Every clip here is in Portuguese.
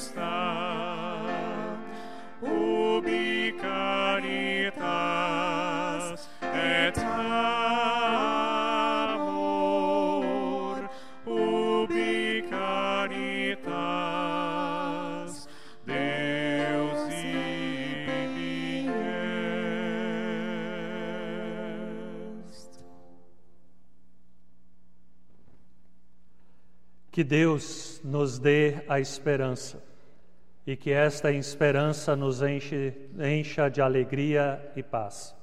está. Ubi caritas et amor, ubi caritas, Deus ibi est. Que Deus nos dê a esperança e que esta esperança nos enche, encha de alegria e paz.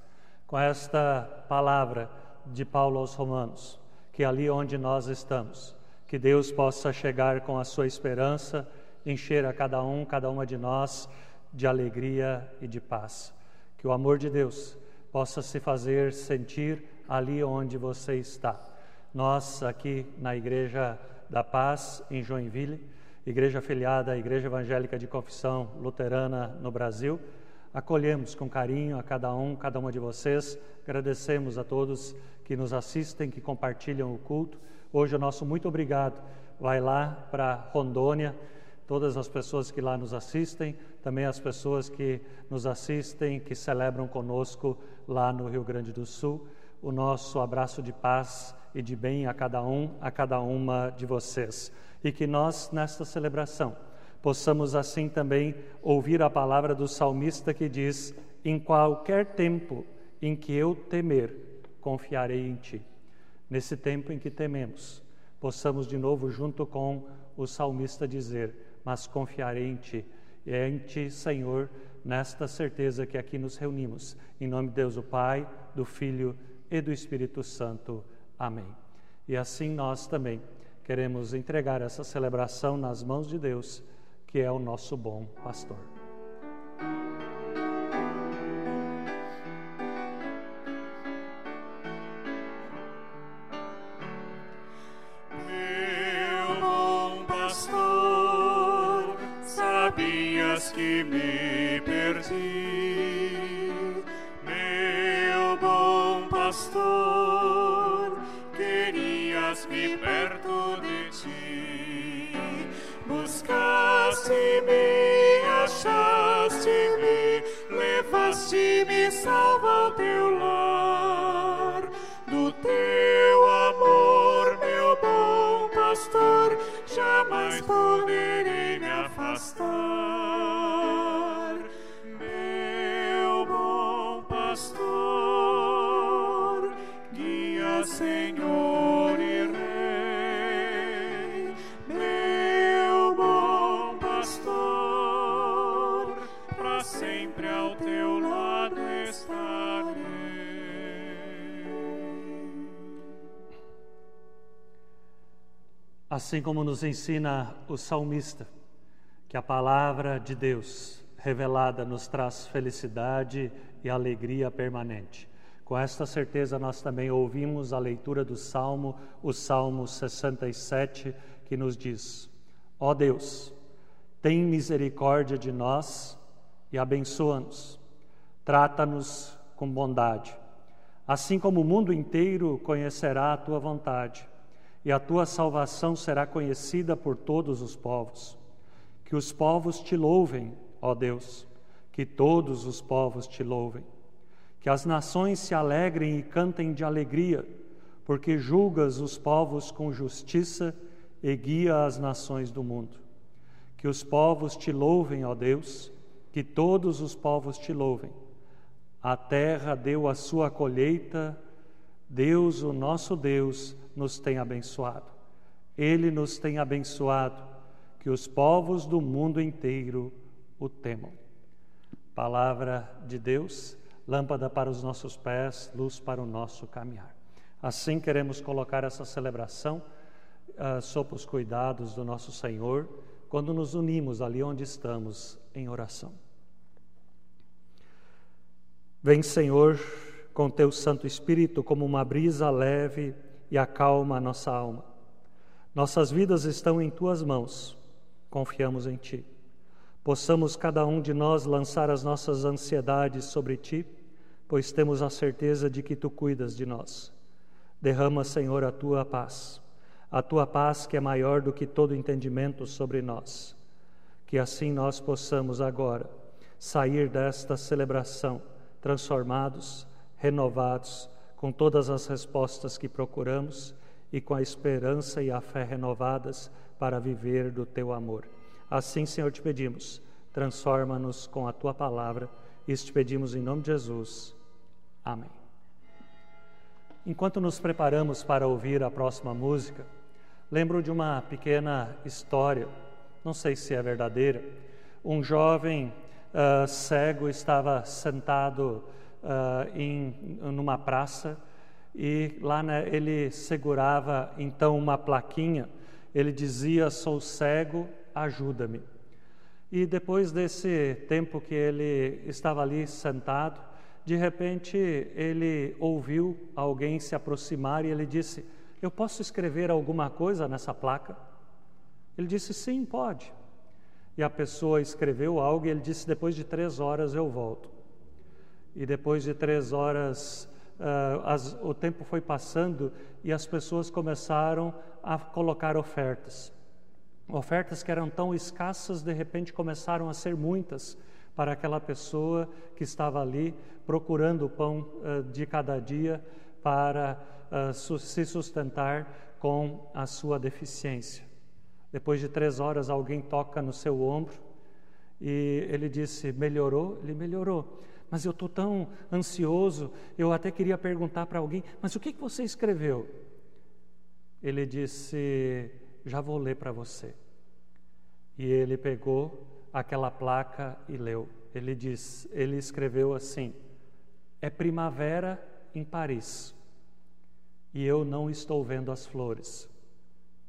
Com esta palavra de Paulo aos Romanos, que ali onde nós estamos, que Deus possa chegar com a sua esperança, encher a cada um, cada uma de nós de alegria e de paz. Que o amor de Deus possa se fazer sentir ali onde você está. Nós, aqui na Igreja da Paz, em Joinville, igreja afiliada à Igreja Evangélica de Confissão Luterana no Brasil, acolhemos com carinho a cada um, cada uma de vocês. Agradecemos a todos que nos assistem, que compartilham o culto. Hoje o nosso muito obrigado vai lá para Rondônia, todas as pessoas que lá nos assistem, também as pessoas que nos assistem, que celebram conosco lá no Rio Grande do Sul. O nosso abraço de paz e de bem a cada um, a cada uma de vocês. E que nós, nesta celebração, possamos assim também ouvir a palavra do salmista que diz: Em qualquer tempo em que eu temer, confiarei em ti. Nesse tempo em que tememos, possamos de novo, junto com o salmista, dizer: Mas confiarei em ti. E é em ti, Senhor, nesta certeza que aqui nos reunimos. Em nome de Deus, o Pai, do Filho e do Espírito Santo. Amém. E assim nós também queremos entregar essa celebração nas mãos de Deus, que é o nosso bom pastor. Levaste-me, salva ao teu lar. Do teu amor, meu bom pastor, jamais poderei me afastar. Assim como nos ensina o salmista, que a palavra de Deus revelada nos traz felicidade e alegria permanente. Com esta certeza, nós também ouvimos a leitura do Salmo, o Salmo 67, que nos diz: Ó Deus, tem misericórdia de nós e abençoa-nos, trata-nos com bondade, assim como o mundo inteiro conhecerá a tua vontade e a tua salvação será conhecida por todos os povos. Que os povos te louvem, ó Deus, que todos os povos te louvem. Que as nações se alegrem e cantem de alegria, porque julgas os povos com justiça e guia as nações do mundo. Que os povos te louvem, ó Deus, que todos os povos te louvem. A terra deu a sua colheita, Deus, o nosso Deus, nos tem abençoado. Ele nos tem abençoado, que os povos do mundo inteiro o temam. Palavra de Deus, lâmpada para os nossos pés, luz para o nosso caminhar. Assim queremos colocar essa celebração uh, sob os cuidados do nosso Senhor, quando nos unimos ali onde estamos em oração. Vem, Senhor, com teu Santo Espírito como uma brisa leve e acalma a nossa alma. Nossas vidas estão em tuas mãos, confiamos em ti. Possamos cada um de nós lançar as nossas ansiedades sobre ti, pois temos a certeza de que tu cuidas de nós. Derrama, Senhor, a tua paz, a tua paz que é maior do que todo entendimento sobre nós. Que assim nós possamos agora sair desta celebração transformados, renovados, com todas as respostas que procuramos e com a esperança e a fé renovadas para viver do teu amor. Assim, Senhor, te pedimos, transforma-nos com a tua palavra. Isso te pedimos em nome de Jesus. Amém. Enquanto nos preparamos para ouvir a próxima música, lembro de uma pequena história, não sei se é verdadeira. Um jovem uh, cego estava sentado uh, em numa praça e lá né, ele segurava então uma plaquinha. Ele dizia: "Sou cego, ajuda-me". E depois desse tempo que ele estava ali sentado, de repente ele ouviu alguém se aproximar e ele disse: Eu posso escrever alguma coisa nessa placa? Ele disse: Sim, pode. E a pessoa escreveu algo e ele disse: Depois de três horas eu volto. E depois de três horas, uh, as, o tempo foi passando e as pessoas começaram a colocar ofertas. Ofertas que eram tão escassas, de repente começaram a ser muitas para aquela pessoa que estava ali procurando o pão uh, de cada dia para uh, se sustentar com a sua deficiência. Depois de três horas, alguém toca no seu ombro e ele disse: Melhorou? Ele melhorou mas eu estou tão ansioso, eu até queria perguntar para alguém, mas o que, que você escreveu? Ele disse: Já vou ler para você. E ele pegou aquela placa e leu. Ele diz, ele escreveu assim: É primavera em Paris e eu não estou vendo as flores.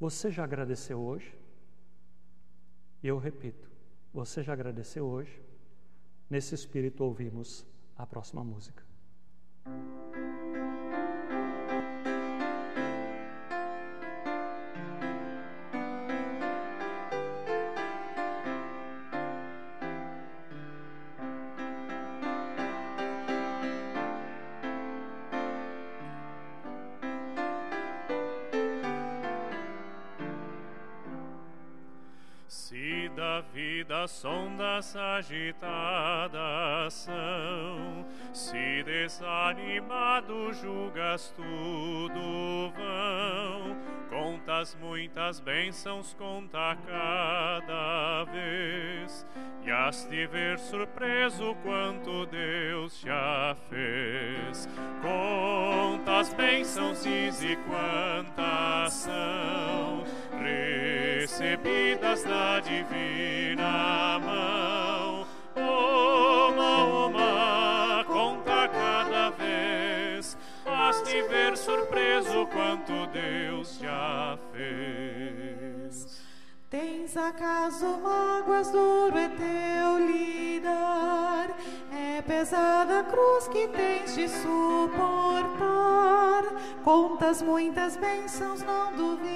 Você já agradeceu hoje? E eu repito: Você já agradeceu hoje? Nesse espírito ouvimos a próxima música. Ondas agitadas são. Se desanimado julgas tudo vão, contas muitas bênçãos, conta cada vez. E has de ver surpreso quanto Deus já fez. Contas bênçãos, diz e quantas são recebidas da divina mão. Uma, uma, conta cada vez, has de ver surpreso quanto Deus já fez. Tens acaso mágoas, duro é teu lidar, é pesada a cruz que tens de suportar. Contas muitas bênçãos, não duvidarás,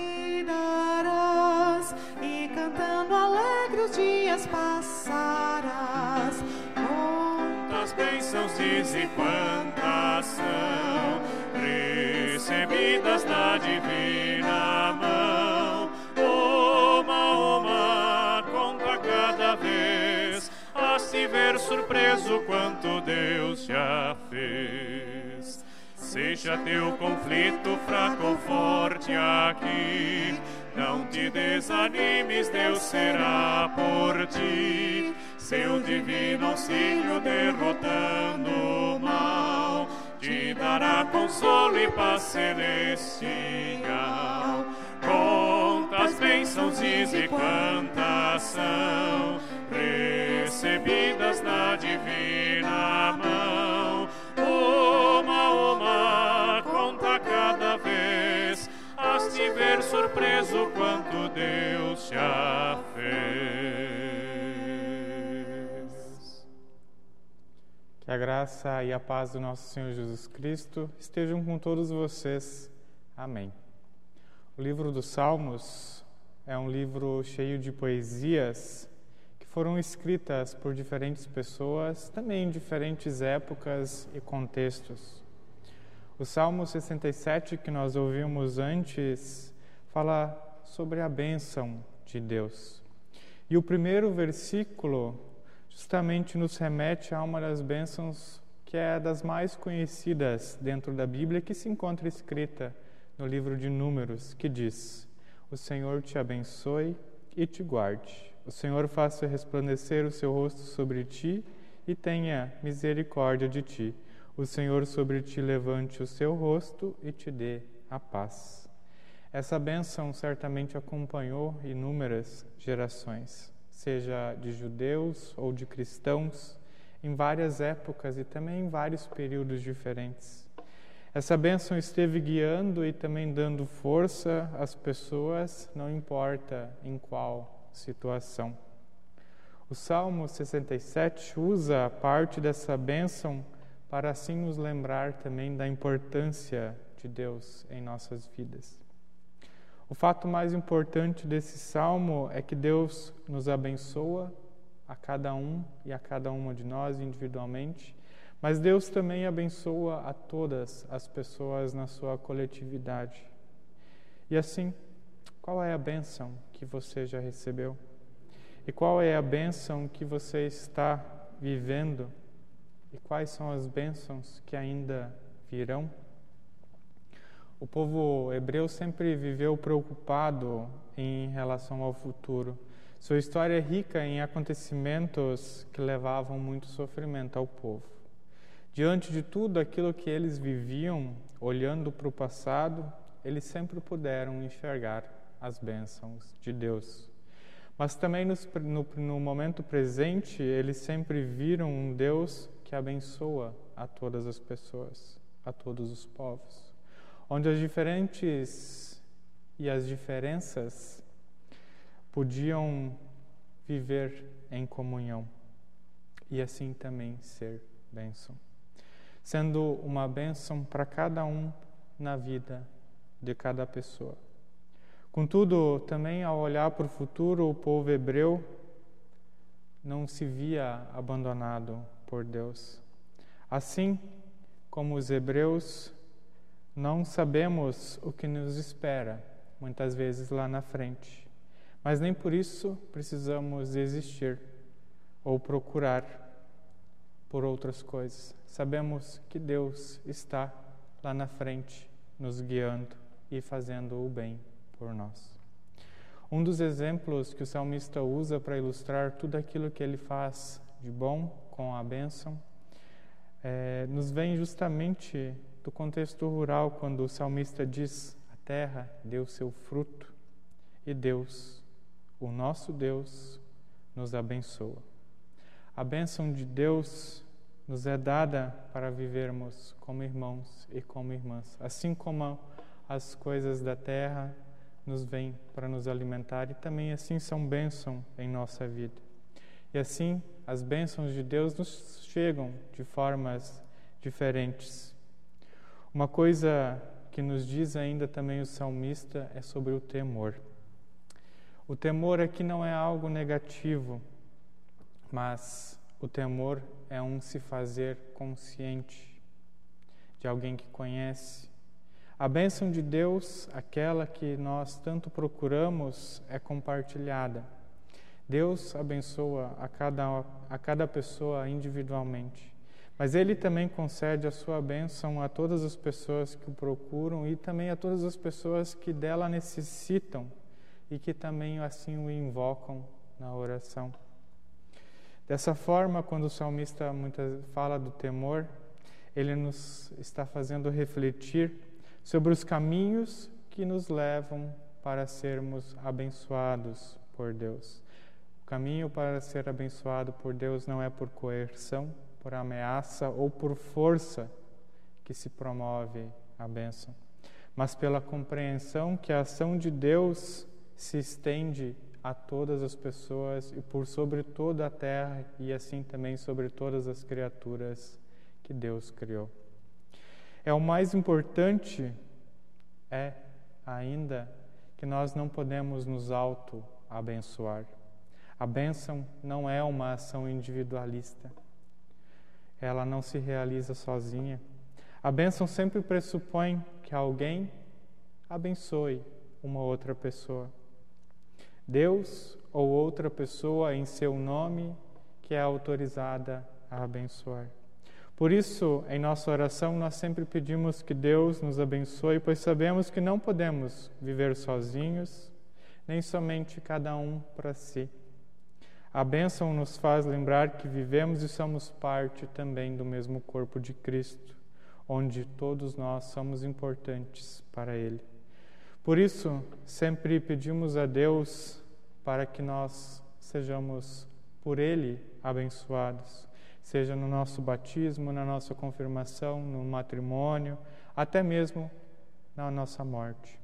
e cantando alegre os dias passarás. Quantas bênçãos diz e quantas são recebidas da divina surpreso quanto Deus já fez. Seja teu conflito fraco ou forte aqui, não te desanimes, Deus será por ti. Seu divino auxílio derrotando o mal, te dará consolo e paz celestial. Quantas bênçãos diz e quantas são recebidas na divina mão. Uma, uma, conta cada vez, has de ver surpreso quanto Deus já fez. Que a graça e a paz do nosso Senhor Jesus Cristo estejam com todos vocês. Amém. O livro dos Salmos é um livro cheio de poesias foram escritas por diferentes pessoas, também em diferentes épocas e contextos. O Salmo 67 que nós ouvimos antes fala sobre a bênção de Deus. E o primeiro versículo justamente nos remete a uma das bênçãos que é das mais conhecidas dentro da Bíblia, que se encontra escrita no livro de Números, que diz: O Senhor te abençoe e te guarde. O Senhor faça resplandecer o seu rosto sobre ti e tenha misericórdia de ti. O Senhor sobre ti levante o seu rosto e te dê a paz. Essa bênção certamente acompanhou inúmeras gerações, seja de judeus ou de cristãos, em várias épocas e também em vários períodos diferentes. Essa bênção esteve guiando e também dando força às pessoas, não importa em qual situação. O Salmo 67 usa parte dessa bênção para assim nos lembrar também da importância de Deus em nossas vidas. O fato mais importante desse salmo é que Deus nos abençoa a cada um e a cada uma de nós individualmente mas Deus também abençoa a todas as pessoas na sua coletividade. E assim, qual é a bênção que você já recebeu? E qual é a bênção que você está vivendo? E quais são as bênçãos que ainda virão? O povo hebreu sempre viveu preocupado em relação ao futuro. Sua história é rica em acontecimentos que levavam muito sofrimento ao povo. Diante de tudo aquilo que eles viviam, olhando para o passado, eles sempre puderam enxergar as bênçãos de Deus. Mas também no, no, no momento presente, eles sempre viram um Deus que abençoa a todas as pessoas, a todos os povos, onde as diferentes e as diferenças podiam viver em comunhão e assim também ser bênção sendo uma bênção para cada um na vida de cada pessoa. Contudo, também ao olhar para o futuro, o povo hebreu não se via abandonado por Deus. Assim como os hebreus, não sabemos o que nos espera, muitas vezes lá na frente. Mas nem por isso precisamos desistir ou procurar por outras coisas. Sabemos que Deus está lá na frente, nos guiando e fazendo o bem por nós. Um dos exemplos que o salmista usa para ilustrar tudo aquilo que ele faz de bom com a bênção é, nos vem justamente do contexto rural, quando o salmista diz: A terra deu seu fruto e Deus, o nosso Deus, nos abençoa. A bênção de Deus nos é dada para vivermos como irmãos e como irmãs, assim como as coisas da terra nos vêm para nos alimentar e também assim são bênção em nossa vida. E assim as bênçãos de Deus nos chegam de formas diferentes. Uma coisa que nos diz ainda também o salmista é sobre o temor. O temor aqui não é algo negativo, mas o temor é um se fazer consciente de alguém que conhece. A bênção de Deus, aquela que nós tanto procuramos, é compartilhada. Deus abençoa a cada, a cada pessoa individualmente, mas Ele também concede a sua bênção a todas as pessoas que o procuram e também a todas as pessoas que dela necessitam e que também assim o invocam na oração. Dessa forma, quando o salmista muitas fala do temor, ele nos está fazendo refletir sobre os caminhos que nos levam para sermos abençoados por Deus. O caminho para ser abençoado por Deus não é por coerção, por ameaça ou por força que se promove a bênção, mas pela compreensão que a ação de Deus se estende a todas as pessoas e por sobre toda a terra e assim também sobre todas as criaturas que Deus criou. É o mais importante é ainda que nós não podemos nos auto-abençoar. A bênção não é uma ação individualista. Ela não se realiza sozinha. A bênção sempre pressupõe que alguém abençoe uma outra pessoa. Deus ou outra pessoa em seu nome que é autorizada a abençoar. Por isso, em nossa oração, nós sempre pedimos que Deus nos abençoe, pois sabemos que não podemos viver sozinhos, nem somente cada um para si. A bênção nos faz lembrar que vivemos e somos parte também do mesmo corpo de Cristo, onde todos nós somos importantes para Ele. Por isso, sempre pedimos a Deus para que nós sejamos por Ele abençoados seja no nosso batismo, na nossa confirmação, no matrimônio, até mesmo na nossa morte.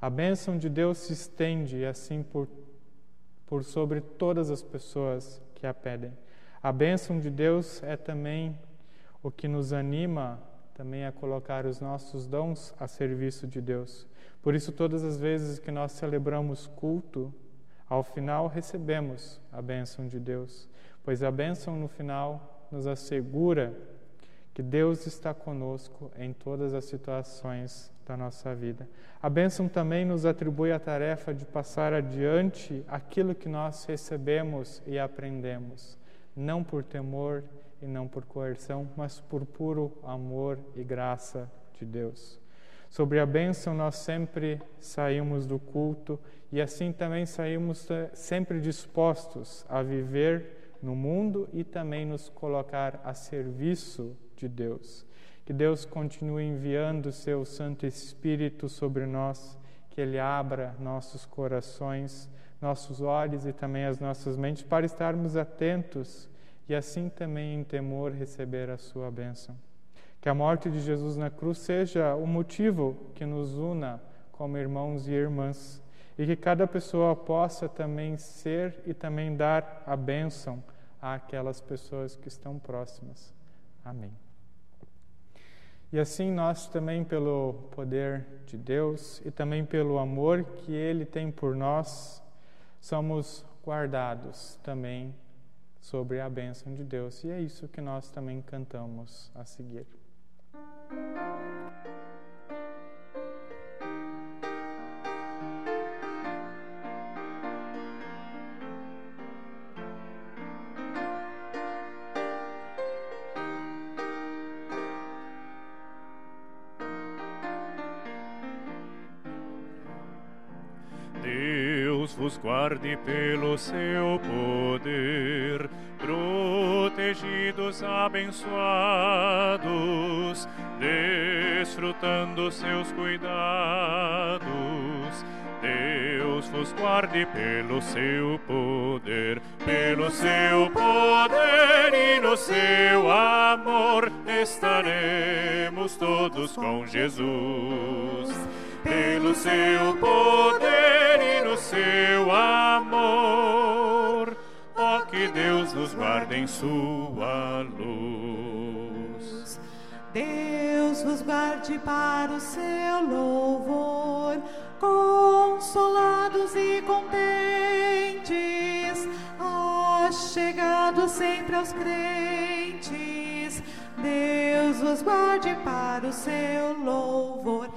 A bênção de Deus se estende assim por, por sobre todas as pessoas que a pedem. A bênção de Deus é também o que nos anima também a colocar os nossos dons a serviço de Deus. Por isso, todas as vezes que nós celebramos culto, ao final recebemos a bênção de Deus pois a bênção no final nos assegura que Deus está conosco em todas as situações da nossa vida. A bênção também nos atribui a tarefa de passar adiante aquilo que nós recebemos e aprendemos, não por temor e não por coerção, mas por puro amor e graça de Deus. Sobre a bênção, nós sempre saímos do culto e assim também saímos sempre dispostos a viver no mundo e também nos colocar a serviço de Deus. Que Deus continue enviando o seu Santo Espírito sobre nós, que Ele abra nossos corações, nossos olhos e também as nossas mentes para estarmos atentos e assim também em temor receber a sua bênção. Que a morte de Jesus na cruz seja o motivo que nos una como irmãos e irmãs e que cada pessoa possa também ser e também dar a bênção àquelas pessoas que estão próximas. Amém. E assim nós também, pelo poder de Deus e também pelo amor que Ele tem por nós, somos guardados também sobre a bênção de Deus. E é isso que nós também cantamos a seguir. Vos guarde pelo seu poder, protegidos, abençoados, desfrutando seus cuidados. Deus vos guarde pelo seu poder, pelo seu poder e no seu amor estaremos todos com Jesus. Pelo seu poder e no seu amor. Ó oh, que Deus nos guarde em sua luz. Deus vos guarde para o seu louvor, consolados e contentes, chegados sempre aos crentes. Deus vos guarde para o seu louvor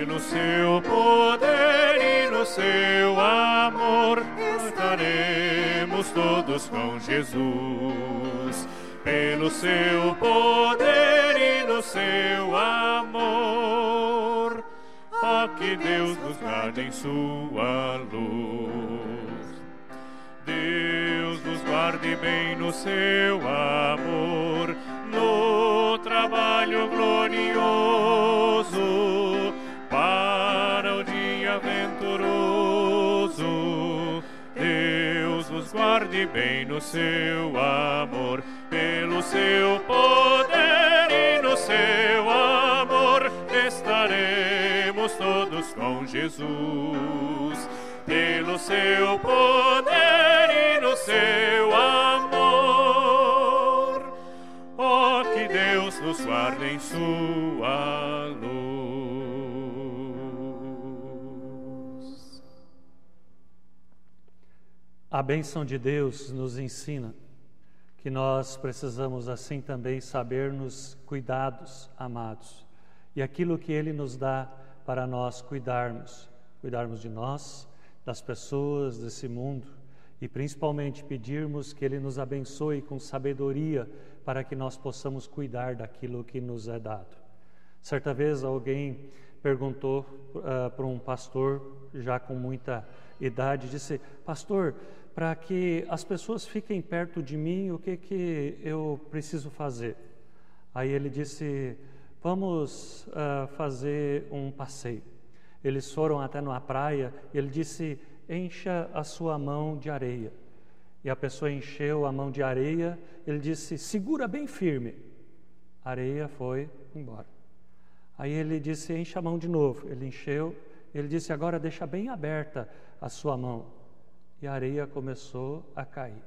pelo seu poder e no seu amor estaremos todos com Jesus. Pelo seu poder e no seu amor, ó que Deus nos guarde em sua luz. Deus nos guarde bem no seu amor, trabalho glorioso venturoso. Deus vos guarde bem no seu amor, pelo seu poder e no seu amor estaremos todos com Jesus. Pelo seu poder e no seu amor, nos sua luz. A bênção de Deus nos ensina que nós precisamos assim também saber-nos cuidados, amados, e aquilo que Ele nos dá para nós cuidarmos, cuidarmos de nós, das pessoas, desse mundo, e principalmente pedirmos que Ele nos abençoe com sabedoria para que nós possamos cuidar daquilo que nos é dado. Certa vez alguém perguntou uh, para um pastor, já com muita idade, disse: Pastor, para que as pessoas fiquem perto de mim, o que, que eu preciso fazer? Aí ele disse: Vamos uh, fazer um passeio. Eles foram até numa praia e ele disse: Encha a sua mão de areia. E a pessoa encheu a mão de areia. Ele disse: Segura bem firme. A areia foi embora. Aí ele disse: Encha a mão de novo. Ele encheu. Ele disse: Agora deixa bem aberta a sua mão e a areia começou a cair.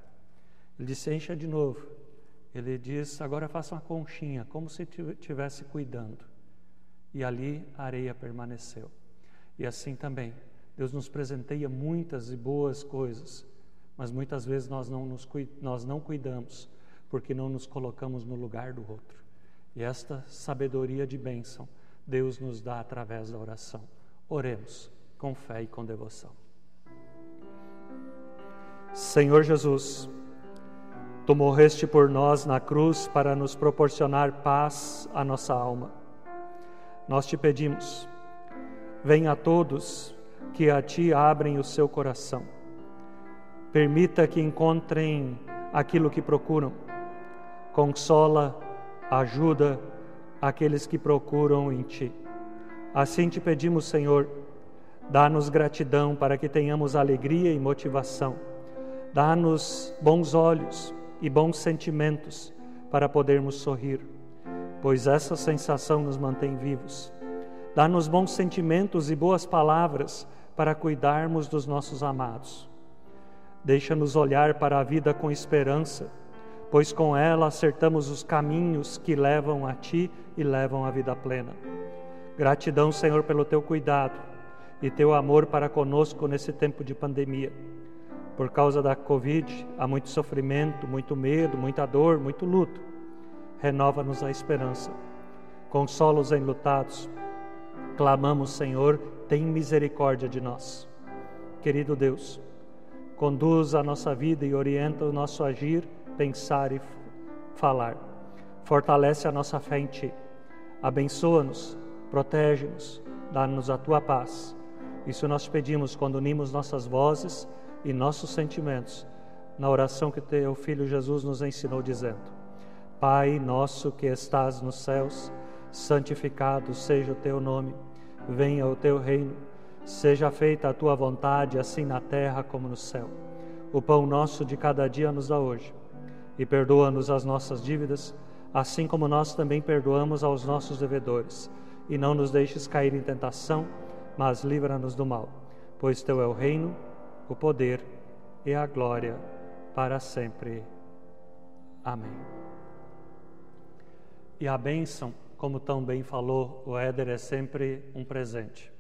Ele disse: Encha de novo. Ele disse: Agora faça uma conchinha, como se estivesse cuidando. E ali a areia permaneceu. E assim também, Deus nos presenteia muitas e boas coisas, mas muitas vezes nós não, nos, nós não cuidamos, porque não nos colocamos no lugar do outro. E esta sabedoria de bênção Deus nos dá através da oração. Oremos com fé e com devoção. Senhor Jesus, tu morreste por nós na cruz para nos proporcionar paz à nossa alma. Nós te pedimos, venha a todos que a ti abrem o seu coração. Permita que encontrem aquilo que procuram. Consola, ajuda aqueles que procuram em ti. Assim te pedimos, Senhor, dá-nos gratidão para que tenhamos alegria e motivação Dá-nos bons olhos e bons sentimentos para podermos sorrir, pois essa sensação nos mantém vivos. Dá-nos bons sentimentos e boas palavras para cuidarmos dos nossos amados. Deixa-nos olhar para a vida com esperança, pois com ela acertamos os caminhos que levam a Ti e levam à vida plena. Gratidão, Senhor, pelo Teu cuidado e Teu amor para conosco nesse tempo de pandemia. Por causa da Covid, há muito sofrimento, muito medo, muita dor, muito luto. Renova-nos a esperança. Consola os enlutados. Clamamos, Senhor, tem misericórdia de nós. Querido Deus, conduz a nossa vida e orienta o nosso agir, pensar e falar. Fortalece a nossa fé em Ti. Abençoa-nos, protege-nos, dá-nos a Tua paz. Isso nós pedimos quando unimos nossas vozes e nossos sentimentos na oração que teu filho Jesus nos ensinou dizendo: Pai nosso que estás nos céus, santificado seja o teu nome, venha o teu reino, seja feita a tua vontade, assim na terra como no céu. O pão nosso de cada dia nos dá hoje, e perdoa-nos as nossas dívidas, assim como nós também perdoamos aos nossos devedores, e não nos deixes cair em tentação, mas livra-nos do mal, pois teu é o reino, o poder e a glória para sempre. Amém. E a bênção, como tão bem falou o Éder, é sempre um presente.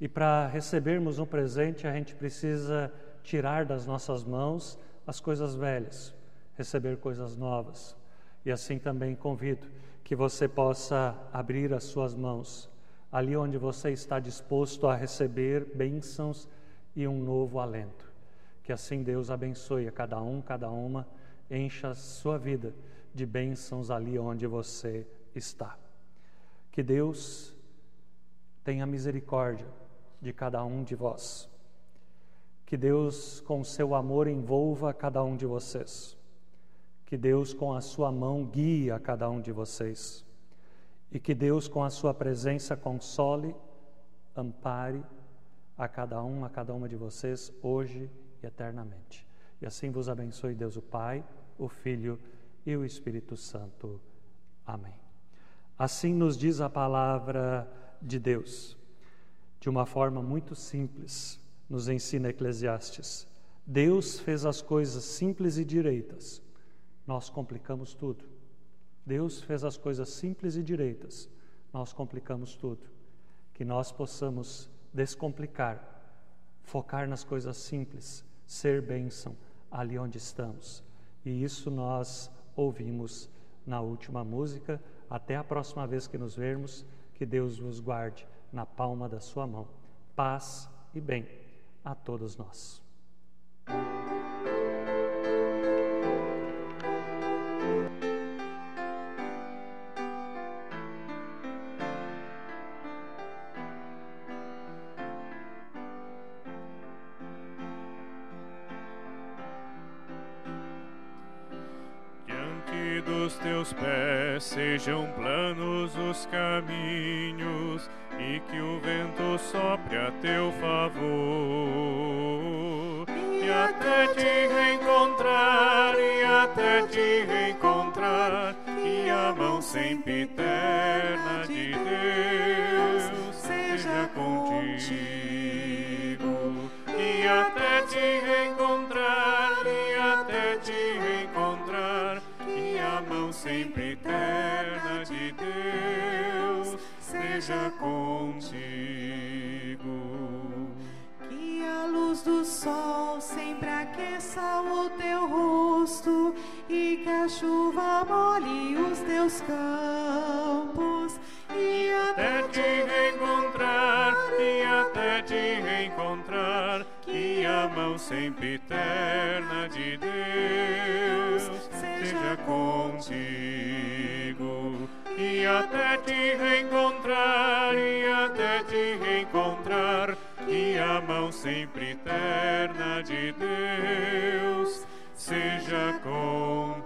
E para recebermos um presente, a gente precisa tirar das nossas mãos as coisas velhas, receber coisas novas. E assim também convido que você possa abrir as suas mãos, ali onde você está disposto a receber bênçãos e um novo alento. Que assim Deus abençoe a cada um, cada uma, encha a sua vida de bênçãos ali onde você está. Que Deus tenha misericórdia de cada um de vós. Que Deus, com seu amor, envolva cada um de vocês. Que Deus, com a sua mão, guie a cada um de vocês. E que Deus, com a sua presença, console, ampare a cada um, a cada uma de vocês, hoje e eternamente. E assim vos abençoe Deus o Pai, o Filho e o Espírito Santo. Amém. Assim nos diz a palavra de Deus, de uma forma muito simples, nos ensina Eclesiastes. Deus fez as coisas simples e direitas, nós complicamos tudo. Deus fez as coisas simples e direitas, nós complicamos tudo. Que nós possamos descomplicar, focar nas coisas simples, ser bênção ali onde estamos. E isso nós ouvimos na última música. Até a próxima vez que nos vermos, que Deus vos guarde na palma da sua mão. Paz e bem a todos nós. teus pés sejam planos os caminhos seja contigo. Que a luz do sol sempre aqueça o teu rosto e que a chuva molhe os teus campos. E até te reencontrar, e até te reencontrar, que a mão sempre eterna de Deus até te reencontrar e até te reencontrar e a mão sempre eterna de Deus seja contigo.